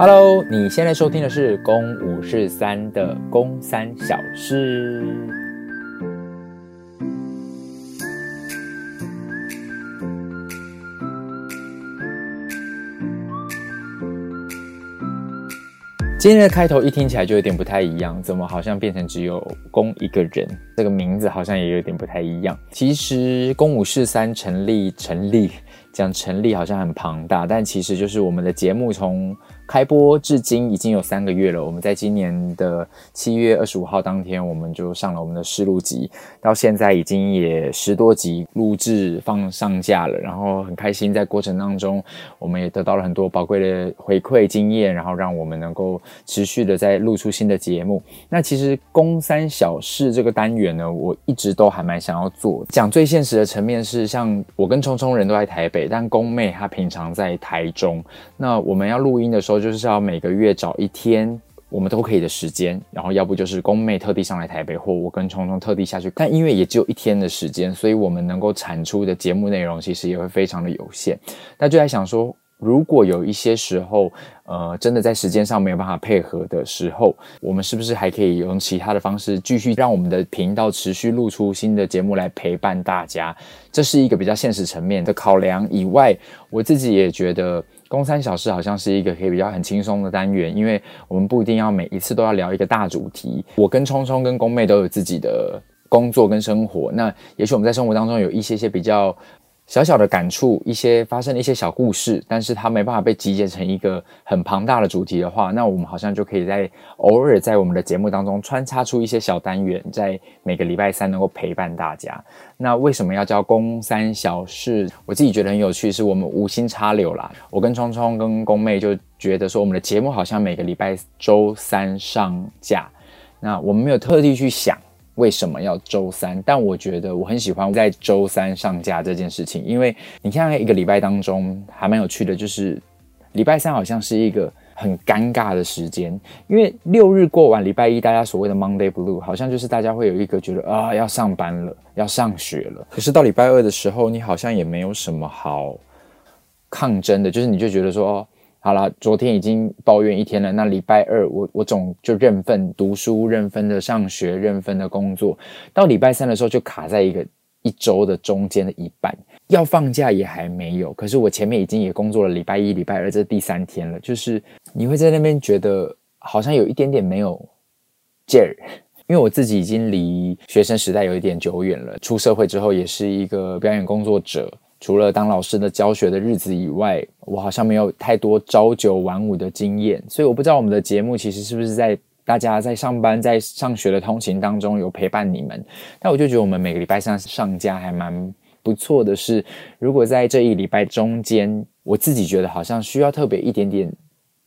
Hello，你现在收听的是《公五是三》的《公三小事》。今天的开头一听起来就有点不太一样，怎么好像变成只有公一个人？这个名字好像也有点不太一样。其实《公五是三》成立，成立。讲成立好像很庞大，但其实就是我们的节目从开播至今已经有三个月了。我们在今年的七月二十五号当天，我们就上了我们的试录集，到现在已经也十多集录制放上架了。然后很开心，在过程当中，我们也得到了很多宝贵的回馈经验，然后让我们能够持续的在录出新的节目。那其实“公三小事”这个单元呢，我一直都还蛮想要做。讲最现实的层面是，像我跟聪聪人都在台北。但公妹她平常在台中，那我们要录音的时候，就是要每个月找一天我们都可以的时间，然后要不就是公妹特地上来台北，或我跟聪聪特地下去。但因为也只有一天的时间，所以我们能够产出的节目内容其实也会非常的有限。那就在想说，如果有一些时候，呃，真的在时间上没有办法配合的时候，我们是不是还可以用其他的方式继续让我们的频道持续录出新的节目来陪伴大家？这是一个比较现实层面的考量。以外，我自己也觉得《工三小时》好像是一个可以比较很轻松的单元，因为我们不一定要每一次都要聊一个大主题。我跟聪聪跟工妹都有自己的工作跟生活，那也许我们在生活当中有一些些比较。小小的感触，一些发生的一些小故事，但是它没办法被集结成一个很庞大的主题的话，那我们好像就可以在偶尔在我们的节目当中穿插出一些小单元，在每个礼拜三能够陪伴大家。那为什么要叫公三小事？我自己觉得很有趣，是我们无心插柳啦。我跟聪聪跟公妹就觉得说，我们的节目好像每个礼拜周三上架，那我们没有特地去想。为什么要周三？但我觉得我很喜欢在周三上架这件事情，因为你看一个礼拜当中还蛮有趣的，就是礼拜三好像是一个很尴尬的时间，因为六日过完礼拜一，大家所谓的 Monday Blue，好像就是大家会有一个觉得啊要上班了，要上学了。可是到礼拜二的时候，你好像也没有什么好抗争的，就是你就觉得说。好了，昨天已经抱怨一天了。那礼拜二我，我总就认份读书，认份的上学，认份的工作。到礼拜三的时候，就卡在一个一周的中间的一半，要放假也还没有。可是我前面已经也工作了礼拜一、礼拜二，这是第三天了。就是你会在那边觉得好像有一点点没有劲儿，因为我自己已经离学生时代有一点久远了。出社会之后，也是一个表演工作者。除了当老师的教学的日子以外，我好像没有太多朝九晚五的经验，所以我不知道我们的节目其实是不是在大家在上班、在上学的通勤当中有陪伴你们。但我就觉得我们每个礼拜三上架还蛮不错的是，如果在这一礼拜中间，我自己觉得好像需要特别一点点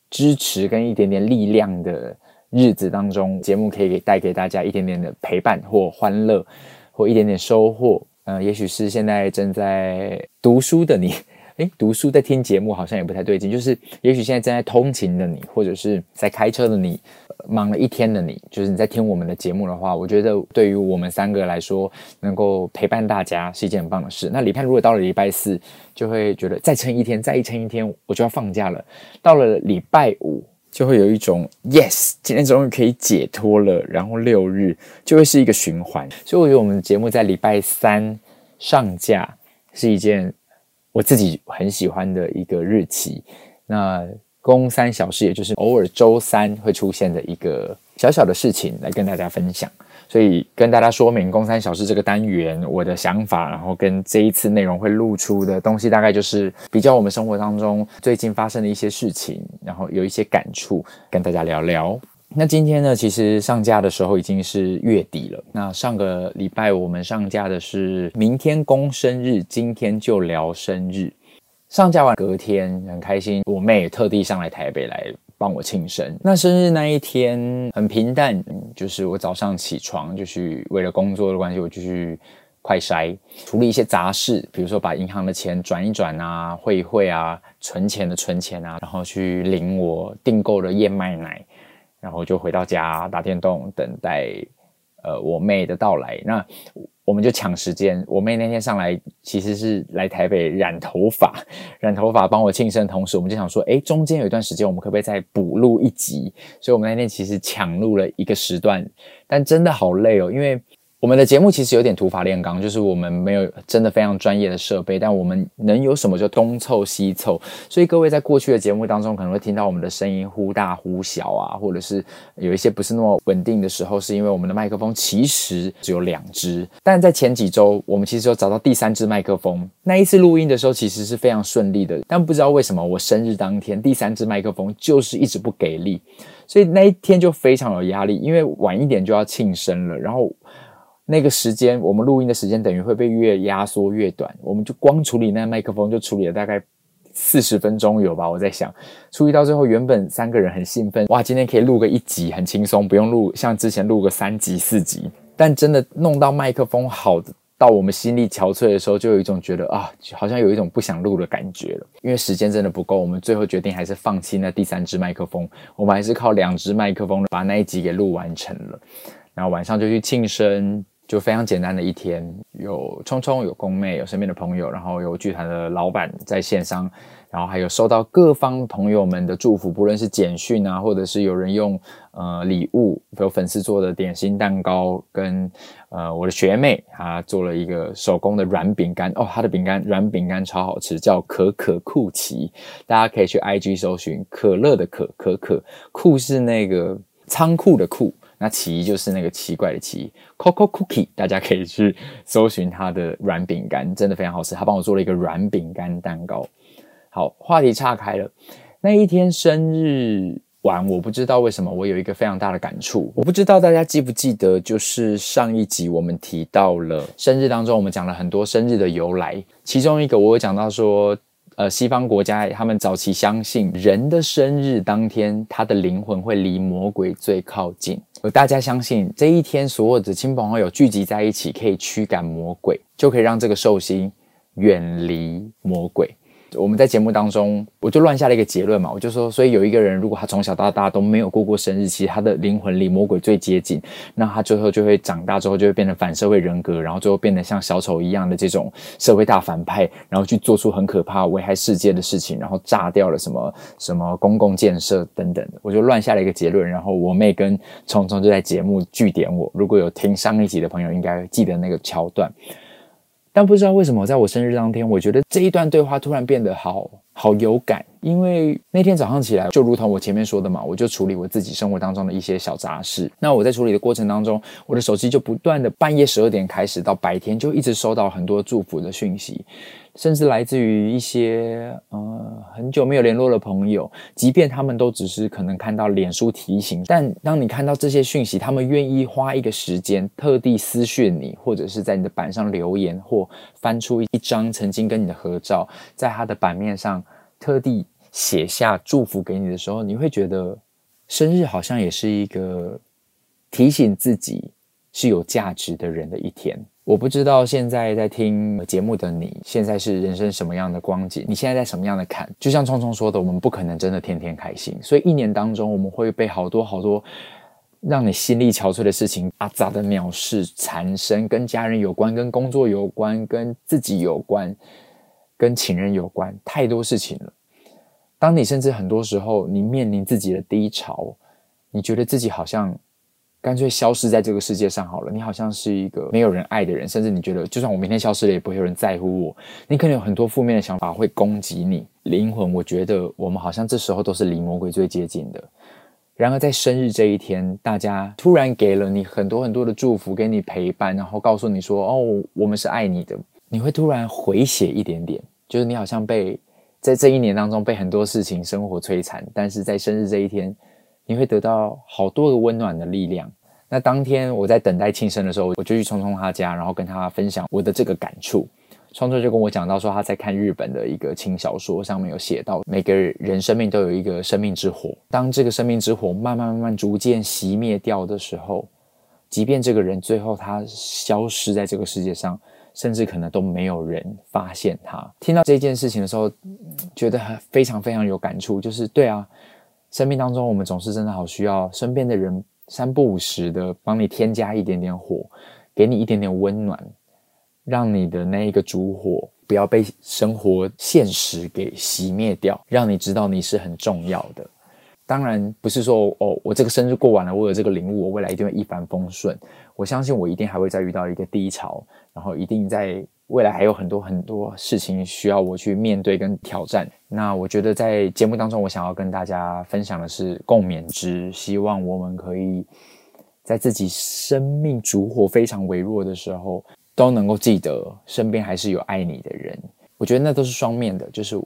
支持跟一点点力量的日子当中，节目可以给带给大家一点点的陪伴或欢乐，或一点点收获。呃，也许是现在正在读书的你，诶，读书在听节目好像也不太对劲。就是，也许现在正在通勤的你，或者是在开车的你，忙了一天的你，就是你在听我们的节目的话，我觉得对于我们三个来说，能够陪伴大家是一件很棒的事。那礼拜如果到了礼拜四，就会觉得再撑一天，再一撑一天，我就要放假了。到了礼拜五。就会有一种 yes，今天终于可以解脱了，然后六日就会是一个循环，所以我觉得我们的节目在礼拜三上架是一件我自己很喜欢的一个日期。那公三小事，也就是偶尔周三会出现的一个小小的事情，来跟大家分享。所以跟大家说明《公三小事》这个单元我的想法，然后跟这一次内容会露出的东西，大概就是比较我们生活当中最近发生的一些事情，然后有一些感触跟大家聊聊。那今天呢，其实上架的时候已经是月底了。那上个礼拜我们上架的是明天公生日，今天就聊生日。上架完隔天很开心，我妹也特地上来台北来。帮我庆生。那生日那一天很平淡，就是我早上起床就去，为了工作的关系，我就去快筛处理一些杂事，比如说把银行的钱转一转啊，汇一汇啊，存钱的存钱啊，然后去领我订购的燕麦奶，然后就回到家打电动，等待呃我妹的到来，那我们就抢时间。我妹那天上来其实是来台北染头发，染头发帮我庆生，同时我们就想说，哎，中间有一段时间我们可不可以再补录一集？所以我们那天其实抢录了一个时段，但真的好累哦，因为。我们的节目其实有点土法炼钢，就是我们没有真的非常专业的设备，但我们能有什么就东凑西凑。所以各位在过去的节目当中可能会听到我们的声音忽大忽小啊，或者是有一些不是那么稳定的时候，是因为我们的麦克风其实只有两只。但在前几周，我们其实有找到第三只麦克风。那一次录音的时候其实是非常顺利的，但不知道为什么我生日当天第三只麦克风就是一直不给力，所以那一天就非常有压力，因为晚一点就要庆生了，然后。那个时间，我们录音的时间等于会被越压缩越短。我们就光处理那麦克风，就处理了大概四十分钟有吧。我在想，处理到最后，原本三个人很兴奋，哇，今天可以录个一集，很轻松，不用录像之前录个三集四集。但真的弄到麦克风好到我们心力憔悴的时候，就有一种觉得啊，好像有一种不想录的感觉了。因为时间真的不够，我们最后决定还是放弃那第三支麦克风，我们还是靠两支麦克风把那一集给录完成了。然后晚上就去庆生。就非常简单的一天，有聪聪，有宫妹，有身边的朋友，然后有剧团的老板在线上，然后还有收到各方朋友们的祝福，不论是简讯啊，或者是有人用呃礼物，有粉丝做的点心蛋糕，跟呃我的学妹她做了一个手工的软饼干哦，她的饼干软饼干超好吃，叫可可酷奇，大家可以去 IG 搜寻可乐的可可可酷是那个仓库的库。那奇就是那个奇怪的奇，Coco Cookie，大家可以去搜寻它的软饼干，真的非常好吃。他帮我做了一个软饼干蛋糕。好，话题岔开了。那一天生日晚，我不知道为什么我有一个非常大的感触。我不知道大家记不记得，就是上一集我们提到了生日当中，我们讲了很多生日的由来，其中一个我有讲到说。呃，西方国家他们早期相信人的生日当天，他的灵魂会离魔鬼最靠近。而大家相信这一天，所有的亲朋好友聚集在一起，可以驱赶魔鬼，就可以让这个寿星远离魔鬼。我们在节目当中，我就乱下了一个结论嘛，我就说，所以有一个人，如果他从小到大都没有过过生日，其实他的灵魂离魔鬼最接近，那他最后就会长大之后就会变成反社会人格，然后最后变得像小丑一样的这种社会大反派，然后去做出很可怕危害世界的事情，然后炸掉了什么什么公共建设等等，我就乱下了一个结论，然后我妹跟聪聪就在节目据点我，如果有听上一集的朋友，应该记得那个桥段。但不知道为什么，在我生日当天，我觉得这一段对话突然变得好好有感。因为那天早上起来，就如同我前面说的嘛，我就处理我自己生活当中的一些小杂事。那我在处理的过程当中，我的手机就不断的半夜十二点开始到白天，就一直收到很多祝福的讯息。甚至来自于一些呃很久没有联络的朋友，即便他们都只是可能看到脸书提醒，但当你看到这些讯息，他们愿意花一个时间特地私讯你，或者是在你的板上留言，或翻出一张曾经跟你的合照，在他的版面上特地写下祝福给你的时候，你会觉得生日好像也是一个提醒自己是有价值的人的一天。我不知道现在在听节目的你，现在是人生什么样的光景？你现在在什么样的坎？就像聪聪说的，我们不可能真的天天开心，所以一年当中，我们会被好多好多让你心力憔悴的事情，阿杂的鸟事缠身，跟家人有关，跟工作有关，跟自己有关，跟情人有关，太多事情了。当你甚至很多时候，你面临自己的低潮，你觉得自己好像。干脆消失在这个世界上好了。你好像是一个没有人爱的人，甚至你觉得，就算我明天消失了，也不会有人在乎我。你可能有很多负面的想法会攻击你灵魂。我觉得我们好像这时候都是离魔鬼最接近的。然而在生日这一天，大家突然给了你很多很多的祝福，给你陪伴，然后告诉你说：“哦，我们是爱你的。”你会突然回血一点点，就是你好像被在这一年当中被很多事情生活摧残，但是在生日这一天。你会得到好多个温暖的力量。那当天我在等待庆生的时候，我就去聪聪他家，然后跟他分享我的这个感触。聪聪就跟我讲到说，他在看日本的一个轻小说，上面有写到，每个人生命都有一个生命之火。当这个生命之火慢慢慢慢逐渐熄灭掉的时候，即便这个人最后他消失在这个世界上，甚至可能都没有人发现他。听到这件事情的时候，觉得非常非常有感触，就是对啊。生命当中，我们总是真的好需要身边的人三不五时的帮你添加一点点火，给你一点点温暖，让你的那一个烛火不要被生活现实给熄灭掉，让你知道你是很重要的。当然不是说哦，我这个生日过完了，我有这个领悟，我未来一定会一帆风顺。我相信我一定还会再遇到一个低潮，然后一定在未来还有很多很多事情需要我去面对跟挑战。那我觉得在节目当中，我想要跟大家分享的是共勉之，希望我们可以在自己生命烛火非常微弱的时候，都能够记得身边还是有爱你的人。我觉得那都是双面的，就是。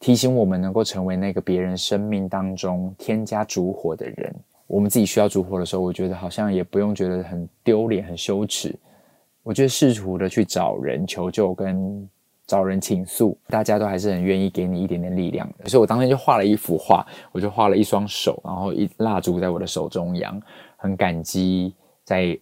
提醒我们能够成为那个别人生命当中添加烛火的人。我们自己需要烛火的时候，我觉得好像也不用觉得很丢脸、很羞耻。我就试图的去找人求救跟找人倾诉，大家都还是很愿意给你一点点力量的。所以我当天就画了一幅画，我就画了一双手，然后一蜡烛在我的手中央，很感激在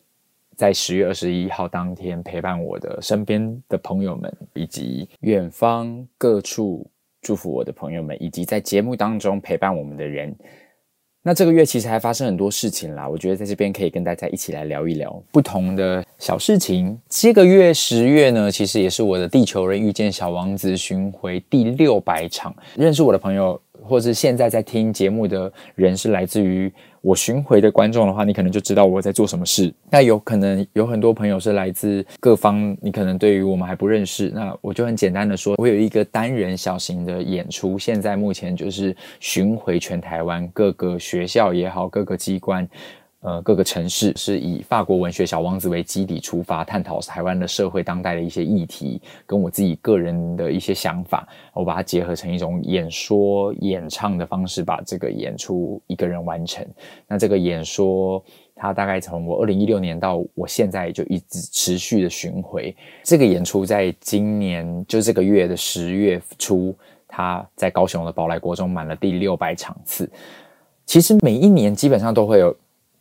在十月二十一号当天陪伴我的身边的朋友们，以及远方各处。祝福我的朋友们，以及在节目当中陪伴我们的人。那这个月其实还发生很多事情啦，我觉得在这边可以跟大家一起来聊一聊不同的小事情。这个月十月呢，其实也是我的《地球人遇见小王子》巡回第六百场。认识我的朋友，或是现在在听节目的人，是来自于。我巡回的观众的话，你可能就知道我在做什么事。那有可能有很多朋友是来自各方，你可能对于我们还不认识。那我就很简单的说，我有一个单人小型的演出，现在目前就是巡回全台湾各个学校也好，各个机关。呃，各个城市是以法国文学《小王子》为基底出发，探讨台湾的社会当代的一些议题，跟我自己个人的一些想法，我把它结合成一种演说、演唱的方式，把这个演出一个人完成。那这个演说，它大概从我二零一六年到我现在就一直持续的巡回。这个演出在今年就这个月的十月初，它在高雄的宝来国中满了第六百场次。其实每一年基本上都会有。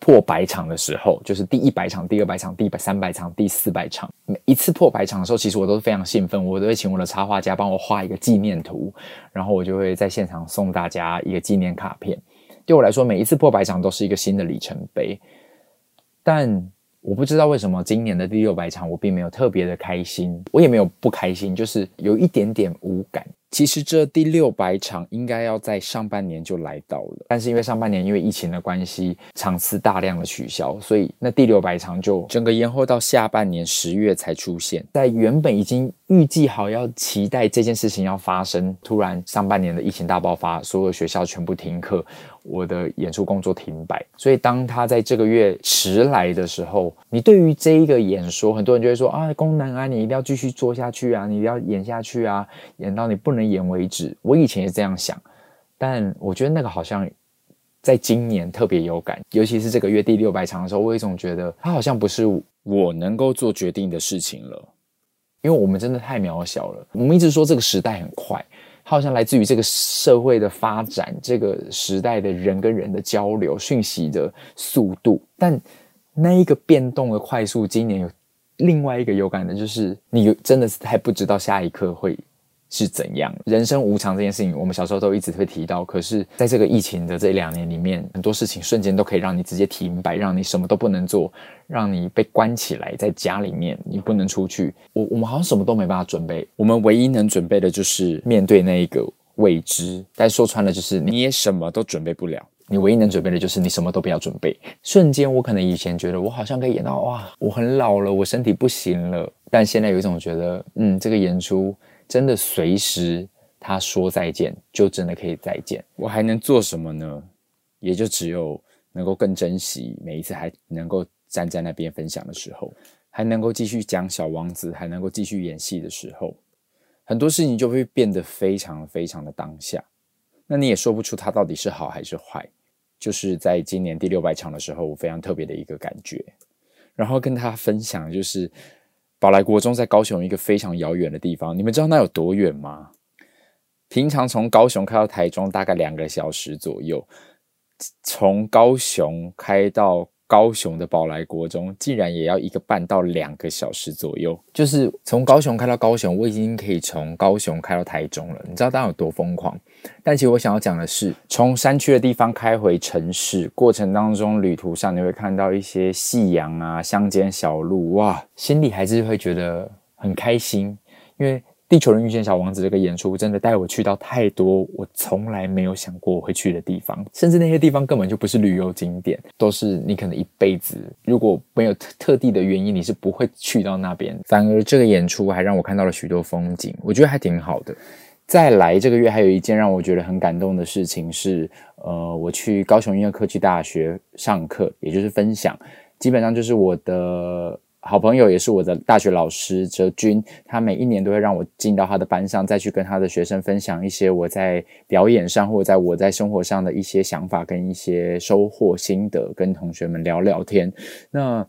破百场的时候，就是第一百场、第二百场、第百三百场、第四百场。每一次破百场的时候，其实我都是非常兴奋，我都会请我的插画家帮我画一个纪念图，然后我就会在现场送大家一个纪念卡片。对我来说，每一次破百场都是一个新的里程碑。但我不知道为什么今年的第六百场，我并没有特别的开心，我也没有不开心，就是有一点点无感。其实这第六百场应该要在上半年就来到了，但是因为上半年因为疫情的关系，场次大量的取消，所以那第六百场就整个延后到下半年十月才出现。在原本已经预计好要期待这件事情要发生，突然上半年的疫情大爆发，所有学校全部停课。我的演出工作停摆，所以当他在这个月迟来的时候，你对于这一个演说，很多人就会说啊，功能啊，你一定要继续做下去啊，你一定要演下去啊，演到你不能言为止。我以前也这样想，但我觉得那个好像在今年特别有感，尤其是这个月第六百场的时候，我有一种觉得它好像不是我能够做决定的事情了，因为我们真的太渺小了。我们一直说这个时代很快。它好像来自于这个社会的发展，这个时代的人跟人的交流、讯息的速度，但那一个变动的快速，今年有另外一个有感的，就是你真的是还不知道下一刻会是怎样？人生无常这件事情，我们小时候都一直会提到。可是，在这个疫情的这两年里面，很多事情瞬间都可以让你直接停摆，让你什么都不能做，让你被关起来在家里面，你不能出去。我我们好像什么都没办法准备，我们唯一能准备的就是面对那一个未知。但说穿了，就是你也什么都准备不了。你唯一能准备的就是你什么都不要准备。瞬间，我可能以前觉得我好像可以演到哇，我很老了，我身体不行了。但现在有一种觉得，嗯，这个演出。真的随时他说再见，就真的可以再见。我还能做什么呢？也就只有能够更珍惜每一次还能够站在那边分享的时候，还能够继续讲小王子，还能够继续演戏的时候，很多事情就会变得非常非常的当下。那你也说不出它到底是好还是坏。就是在今年第六百场的时候，我非常特别的一个感觉，然后跟他分享就是。宝来国中在高雄一个非常遥远的地方，你们知道那有多远吗？平常从高雄开到台中大概两个小时左右，从高雄开到高雄的宝来国中，竟然也要一个半到两个小时左右。就是从高雄开到高雄，我已经可以从高雄开到台中了。你知道当时有多疯狂？但其实我想要讲的是，从山区的地方开回城市过程当中，旅途上你会看到一些夕阳啊、乡间小路，哇，心里还是会觉得很开心，因为。地球人遇见小王子这个演出真的带我去到太多我从来没有想过我会去的地方，甚至那些地方根本就不是旅游景点，都是你可能一辈子如果没有特特地的原因，你是不会去到那边。反而这个演出还让我看到了许多风景，我觉得还挺好的。再来这个月还有一件让我觉得很感动的事情是，呃，我去高雄音乐科技大学上课，也就是分享，基本上就是我的。好朋友也是我的大学老师哲君，他每一年都会让我进到他的班上，再去跟他的学生分享一些我在表演上或者在我在生活上的一些想法跟一些收获心得，跟同学们聊聊天。那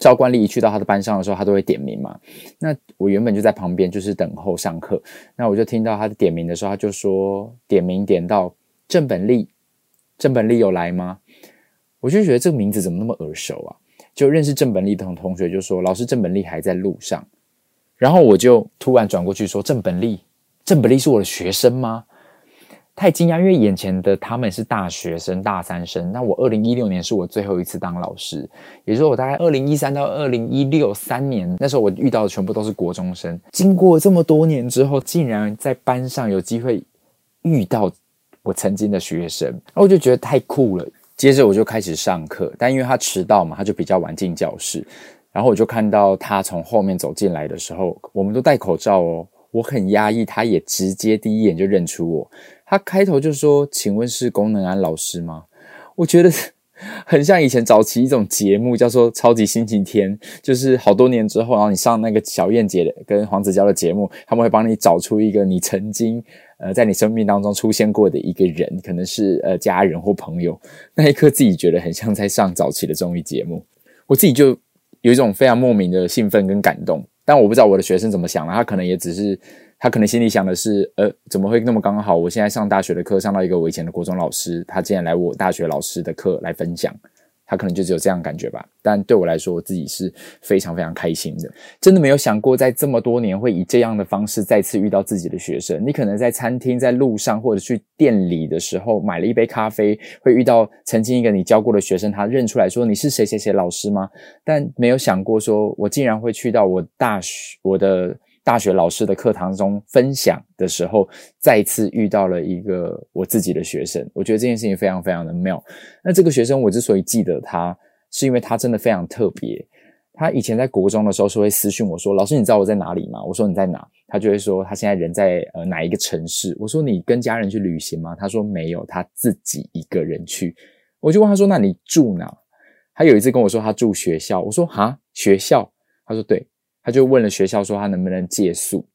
照惯例，一去到他的班上的时候，他都会点名嘛。那我原本就在旁边，就是等候上课。那我就听到他的点名的时候，他就说点名点到郑本利，郑本利有来吗？我就觉得这个名字怎么那么耳熟啊？就认识郑本利的同学就说：“老师，郑本利还在路上。”然后我就突然转过去说：“郑本利，郑本利是我的学生吗？”太惊讶，因为眼前的他们是大学生、大三生。那我二零一六年是我最后一次当老师，也就是说，我大概二零一三到二零一六三年，那时候我遇到的全部都是国中生。经过这么多年之后，竟然在班上有机会遇到我曾经的学生，然后我就觉得太酷了。接着我就开始上课，但因为他迟到嘛，他就比较晚进教室。然后我就看到他从后面走进来的时候，我们都戴口罩哦，我很压抑，他也直接第一眼就认出我。他开头就说：“请问是龚能安老师吗？”我觉得很像以前早期一种节目，叫做《超级星期天》，就是好多年之后，然后你上那个小燕姐跟黄子佼的节目，他们会帮你找出一个你曾经。呃，在你生命当中出现过的一个人，可能是呃家人或朋友，那一刻自己觉得很像在上早期的综艺节目，我自己就有一种非常莫名的兴奋跟感动。但我不知道我的学生怎么想了，他可能也只是，他可能心里想的是，呃，怎么会那么刚好？我现在上大学的课上到一个我以前的国中老师，他竟然来我大学老师的课来分享。他可能就只有这样感觉吧，但对我来说，我自己是非常非常开心的。真的没有想过，在这么多年会以这样的方式再次遇到自己的学生。你可能在餐厅、在路上或者去店里的时候买了一杯咖啡，会遇到曾经一个你教过的学生，他认出来说你是谁谁谁老师吗？但没有想过说，我竟然会去到我大学我的。大学老师的课堂中分享的时候，再次遇到了一个我自己的学生，我觉得这件事情非常非常的妙。那这个学生我之所以记得他，是因为他真的非常特别。他以前在国中的时候是会私讯我说：“老师，你知道我在哪里吗？”我说：“你在哪？”他就会说：“他现在人在呃哪一个城市？”我说：“你跟家人去旅行吗？”他说：“没有，他自己一个人去。”我就问他说：“那你住哪？”他有一次跟我说他住学校，我说：“哈，学校？”他说：“对。”他就问了学校说他能不能借宿，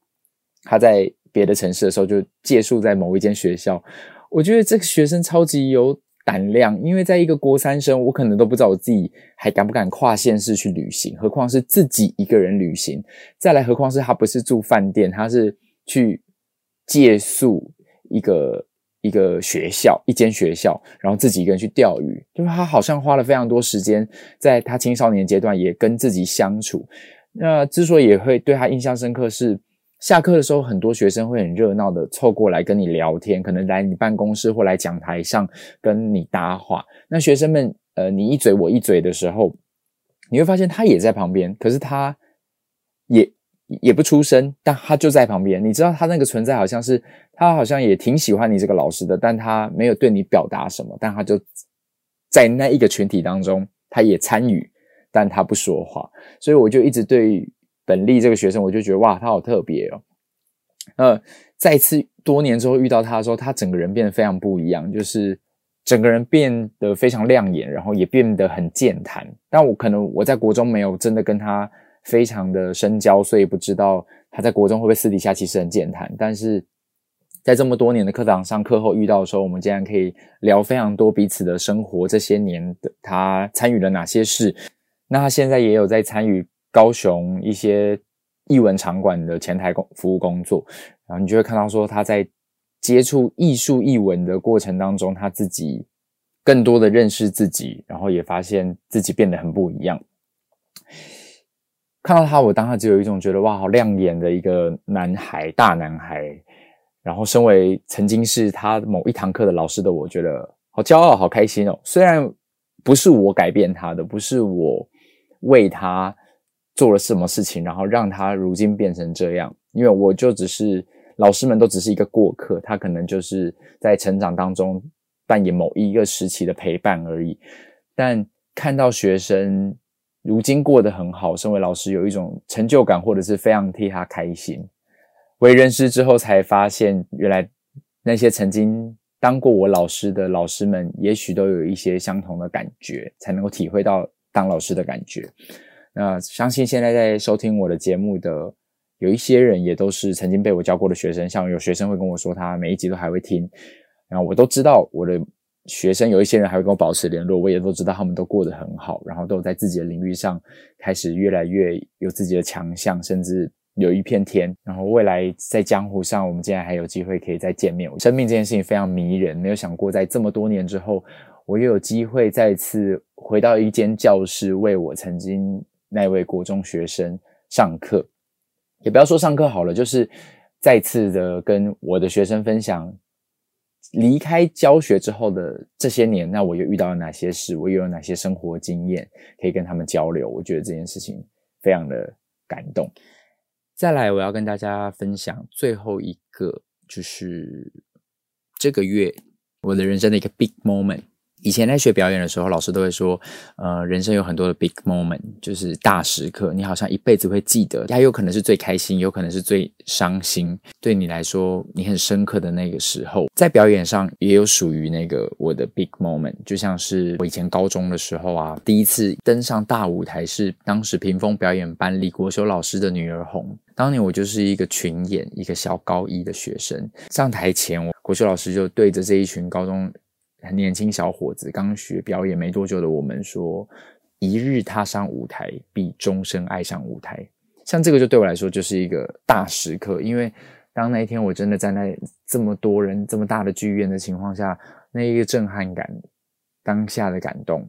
他在别的城市的时候就借宿在某一间学校。我觉得这个学生超级有胆量，因为在一个国三生，我可能都不知道我自己还敢不敢跨县市去旅行，何况是自己一个人旅行。再来，何况是他不是住饭店，他是去借宿一个一个学校，一间学校，然后自己一个人去钓鱼。就是他好像花了非常多时间，在他青少年阶段也跟自己相处。那之所以也会对他印象深刻，是下课的时候，很多学生会很热闹的凑过来跟你聊天，可能来你办公室或来讲台上跟你搭话。那学生们，呃，你一嘴我一嘴的时候，你会发现他也在旁边，可是他也也不出声，但他就在旁边。你知道他那个存在，好像是他好像也挺喜欢你这个老师的，但他没有对你表达什么，但他就在那一个群体当中，他也参与。但他不说话，所以我就一直对本利这个学生，我就觉得哇，他好特别哦。呃，再次多年之后遇到他的时候，他整个人变得非常不一样，就是整个人变得非常亮眼，然后也变得很健谈。但我可能我在国中没有真的跟他非常的深交，所以不知道他在国中会不会私底下其实很健谈。但是在这么多年的课堂上，课后遇到的时候，我们竟然可以聊非常多彼此的生活，这些年的他参与了哪些事。那他现在也有在参与高雄一些艺文场馆的前台工服务工作，然后你就会看到说他在接触艺术艺文的过程当中，他自己更多的认识自己，然后也发现自己变得很不一样。看到他，我当下只有一种觉得哇，好亮眼的一个男孩，大男孩。然后，身为曾经是他某一堂课的老师的我，觉得好骄傲，好开心哦。虽然不是我改变他的，不是我为他做了什么事情，然后让他如今变成这样，因为我就只是老师们都只是一个过客，他可能就是在成长当中扮演某一个时期的陪伴而已。但看到学生如今过得很好，身为老师有一种成就感，或者是非常替他开心。为人师之后，才发现原来那些曾经当过我老师的老师们，也许都有一些相同的感觉，才能够体会到当老师的感觉。那相信现在在收听我的节目的有一些人，也都是曾经被我教过的学生。像有学生会跟我说，他每一集都还会听，然后我都知道我的学生有一些人还会跟我保持联络，我也都知道他们都过得很好，然后都在自己的领域上开始越来越有自己的强项，甚至。有一片天，然后未来在江湖上，我们竟然还有机会可以再见面。生命这件事情非常迷人，没有想过在这么多年之后，我又有机会再次回到一间教室，为我曾经那位国中学生上课。也不要说上课好了，就是再次的跟我的学生分享离开教学之后的这些年，那我又遇到了哪些事，我又有哪些生活经验可以跟他们交流。我觉得这件事情非常的感动。再来，我要跟大家分享最后一个，就是这个月我的人生的一个 big moment。以前在学表演的时候，老师都会说，呃，人生有很多的 big moment，就是大时刻，你好像一辈子会记得。它有可能是最开心，有可能是最伤心。对你来说，你很深刻的那个时候，在表演上也有属于那个我的 big moment。就像是我以前高中的时候啊，第一次登上大舞台是当时屏风表演班李国修老师的《女儿红》。当年我就是一个群演，一个小高一的学生，上台前，我国修老师就对着这一群高中。很年轻小伙子，刚学表演没多久的我们说：“一日踏上舞台，必终身爱上舞台。”像这个就对我来说就是一个大时刻，因为当那一天我真的站在这么多人、这么大的剧院的情况下，那一个震撼感、当下的感动，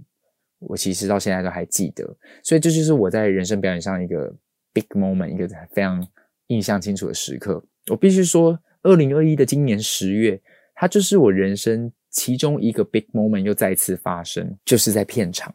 我其实到现在都还记得。所以这就是我在人生表演上一个 big moment，一个非常印象清楚的时刻。我必须说，二零二一的今年十月，它就是我人生。其中一个 big moment 又再次发生，就是在片场。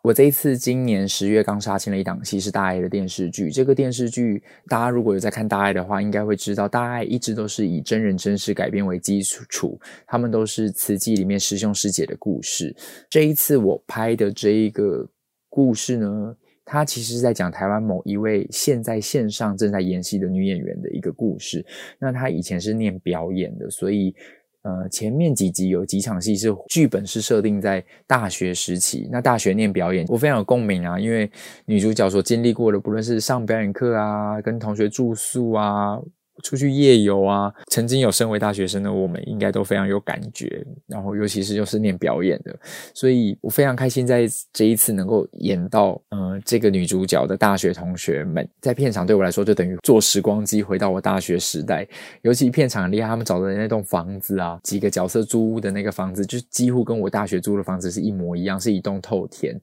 我这一次今年十月刚杀青了一档戏，是大爱的电视剧。这个电视剧，大家如果有在看大爱的话，应该会知道，大爱一直都是以真人真事改编为基础，他们都是慈济里面师兄师姐的故事。这一次我拍的这一个故事呢，它其实是在讲台湾某一位现在线上正在演戏的女演员的一个故事。那她以前是念表演的，所以。呃，前面几集有几场戏是剧本是设定在大学时期，那大学念表演，我非常有共鸣啊，因为女主角所经历过的，不论是上表演课啊，跟同学住宿啊。出去夜游啊，曾经有身为大学生的我们，应该都非常有感觉。然后，尤其是又是念表演的，所以我非常开心，在这一次能够演到，呃，这个女主角的大学同学们在片场，对我来说就等于坐时光机回到我大学时代。尤其片场很厉害，他们找的那栋房子啊，几个角色租屋的那个房子，就几乎跟我大学租的房子是一模一样，是一栋透天。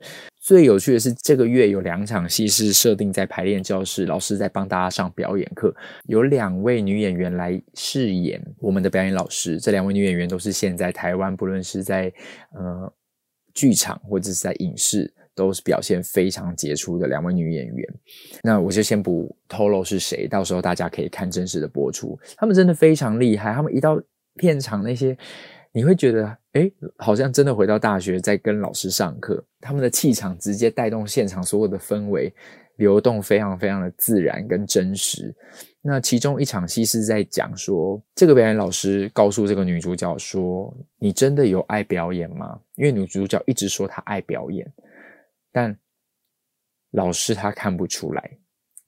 最有趣的是，这个月有两场戏是设定在排练教室，老师在帮大家上表演课，有两位女演员来饰演我们的表演老师。这两位女演员都是现在台湾，不论是在呃剧场或者是在影视，都是表现非常杰出的两位女演员。那我就先不透露是谁，到时候大家可以看真实的播出。他们真的非常厉害，他们一到片场那些。你会觉得，诶，好像真的回到大学，在跟老师上课。他们的气场直接带动现场所有的氛围，流动非常非常的自然跟真实。那其中一场戏是在讲说，这个表演老师告诉这个女主角说：“你真的有爱表演吗？”因为女主角一直说她爱表演，但老师她看不出来，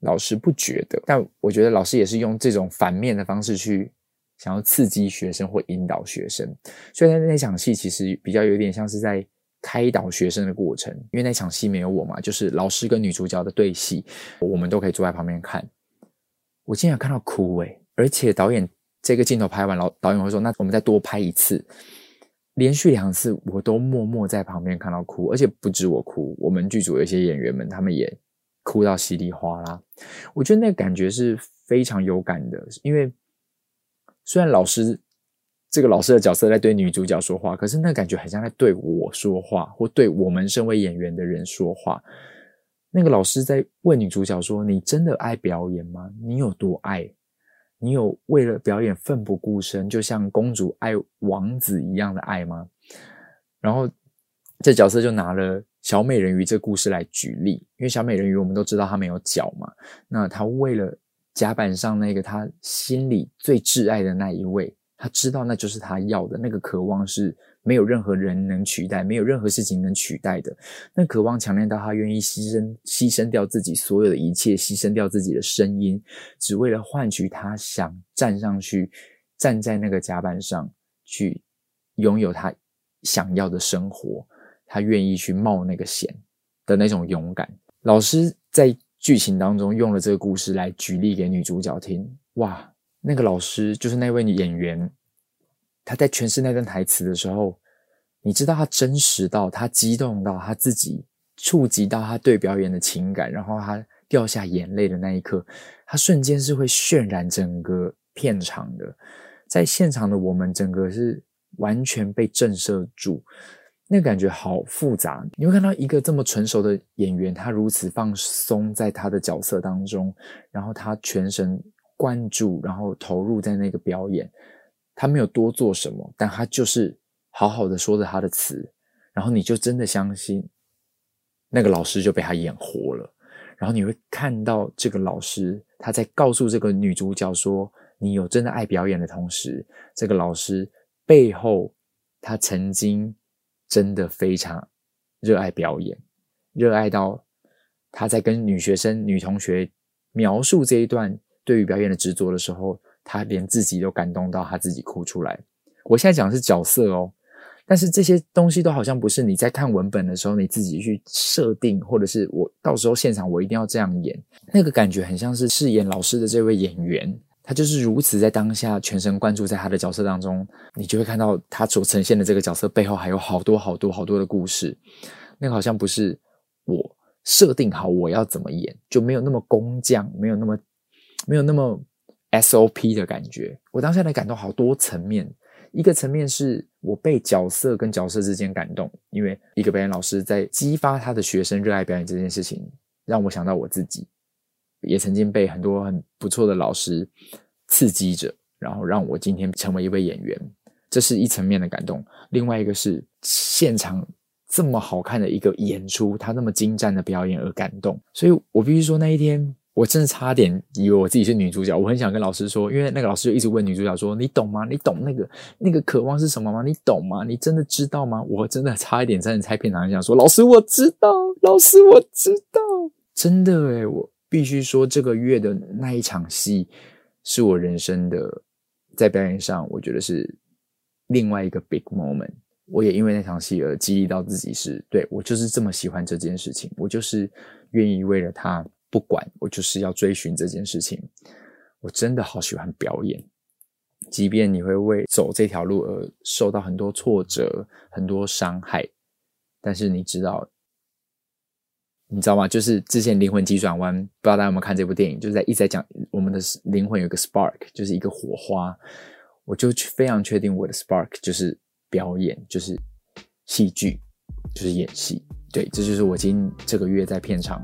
老师不觉得。但我觉得老师也是用这种反面的方式去。想要刺激学生或引导学生，所以那那场戏其实比较有点像是在开导学生的过程。因为那场戏没有我嘛，就是老师跟女主角的对戏，我们都可以坐在旁边看。我竟然看到哭诶，而且导演这个镜头拍完，老导演会说：“那我们再多拍一次。”连续两次我都默默在旁边看到哭，而且不止我哭，我们剧组有一些演员们他们也哭到稀里哗啦。我觉得那个感觉是非常有感的，因为虽然老师这个老师的角色在对女主角说话，可是那感觉很像在对我说话，或对我们身为演员的人说话。那个老师在问女主角说：“你真的爱表演吗？你有多爱？”你有为了表演奋不顾身，就像公主爱王子一样的爱吗？然后这角色就拿了小美人鱼这故事来举例，因为小美人鱼我们都知道她没有脚嘛，那她为了甲板上那个他心里最挚爱的那一位，他知道那就是他要的，那个渴望是。没有任何人能取代，没有任何事情能取代的。那渴望强烈到他愿意牺牲，牺牲掉自己所有的一切，牺牲掉自己的声音，只为了换取他想站上去，站在那个甲板上去拥有他想要的生活。他愿意去冒那个险的那种勇敢。老师在剧情当中用了这个故事来举例给女主角听。哇，那个老师就是那位演员。他在诠释那段台词的时候，你知道他真实到，他激动到他自己触及到他对表演的情感，然后他掉下眼泪的那一刻，他瞬间是会渲染整个片场的。在现场的我们，整个是完全被震慑住，那个感觉好复杂。你会看到一个这么成熟的演员，他如此放松在他的角色当中，然后他全神贯注，然后投入在那个表演。他没有多做什么，但他就是好好的说着他的词，然后你就真的相信那个老师就被他演活了。然后你会看到这个老师他在告诉这个女主角说：“你有真的爱表演的同时，这个老师背后他曾经真的非常热爱表演，热爱到他在跟女学生、女同学描述这一段对于表演的执着的时候。”他连自己都感动到，他自己哭出来。我现在讲的是角色哦，但是这些东西都好像不是你在看文本的时候你自己去设定，或者是我到时候现场我一定要这样演，那个感觉很像是饰演老师的这位演员，他就是如此在当下全神贯注在他的角色当中，你就会看到他所呈现的这个角色背后还有好多好多好多的故事。那个好像不是我设定好我要怎么演，就没有那么工匠，没有那么没有那么。SOP 的感觉，我当下的感动好多层面。一个层面是我被角色跟角色之间感动，因为一个表演老师在激发他的学生热爱表演这件事情，让我想到我自己，也曾经被很多很不错的老师刺激着，然后让我今天成为一位演员，这是一层面的感动。另外一个是现场这么好看的一个演出，他那么精湛的表演而感动，所以我必须说那一天。我真的差点以为我自己是女主角，我很想跟老师说，因为那个老师就一直问女主角说：“你懂吗？你懂那个那个渴望是什么吗？你懂吗？你真的知道吗？”我真的差一点在猜片场，想说：“老师，我知道，老师，我知道。”真的诶，我必须说，这个月的那一场戏是我人生的在表演上，我觉得是另外一个 big moment。我也因为那场戏而激励到自己是，是对我就是这么喜欢这件事情，我就是愿意为了他。不管我就是要追寻这件事情，我真的好喜欢表演。即便你会为走这条路而受到很多挫折、很多伤害，但是你知道，你知道吗？就是之前《灵魂急转弯》，不知道大家有没有看这部电影？就是在一直在讲我们的灵魂有个 spark，就是一个火花。我就非常确定我的 spark 就是表演，就是戏剧，就是演戏。对，这就是我今这个月在片场。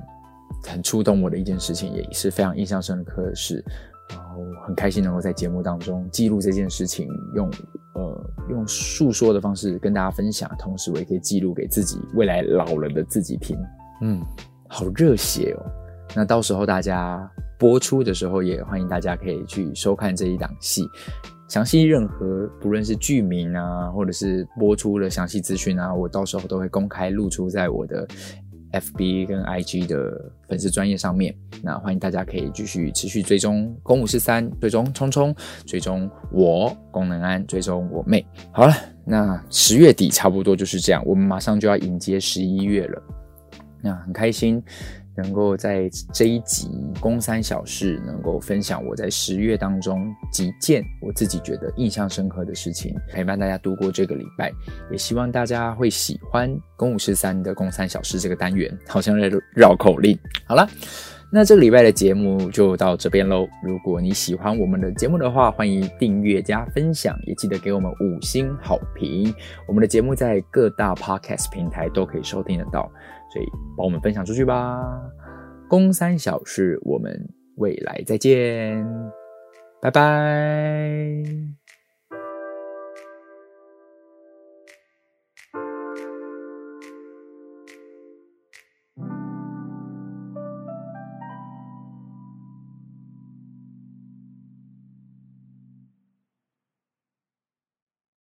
很触动我的一件事情，也是非常印象深刻的事。然后很开心能够在节目当中记录这件事情，用呃用诉说的方式跟大家分享，同时我也可以记录给自己未来老了的自己听。嗯，好热血哦！那到时候大家播出的时候，也欢迎大家可以去收看这一档戏。详细任何不论是剧名啊，或者是播出的详细资讯啊，我到时候都会公开露出在我的。FB 跟 IG 的粉丝专页上面，那欢迎大家可以继续持续追踪公五十三，追踪聪聪，追踪我功能安，追踪我妹。好了，那十月底差不多就是这样，我们马上就要迎接十一月了。那很开心，能够在这一集《公三小事》能够分享我在十月当中几件我自己觉得印象深刻的事情，陪伴大家度过这个礼拜。也希望大家会喜欢《公五十三》的《公三小事》这个单元，好像在绕口令。好了。那这个礼拜的节目就到这边喽。如果你喜欢我们的节目的话，欢迎订阅加分享，也记得给我们五星好评。我们的节目在各大 podcast 平台都可以收听得到，所以帮我们分享出去吧。公三小事，我们未来再见，拜拜。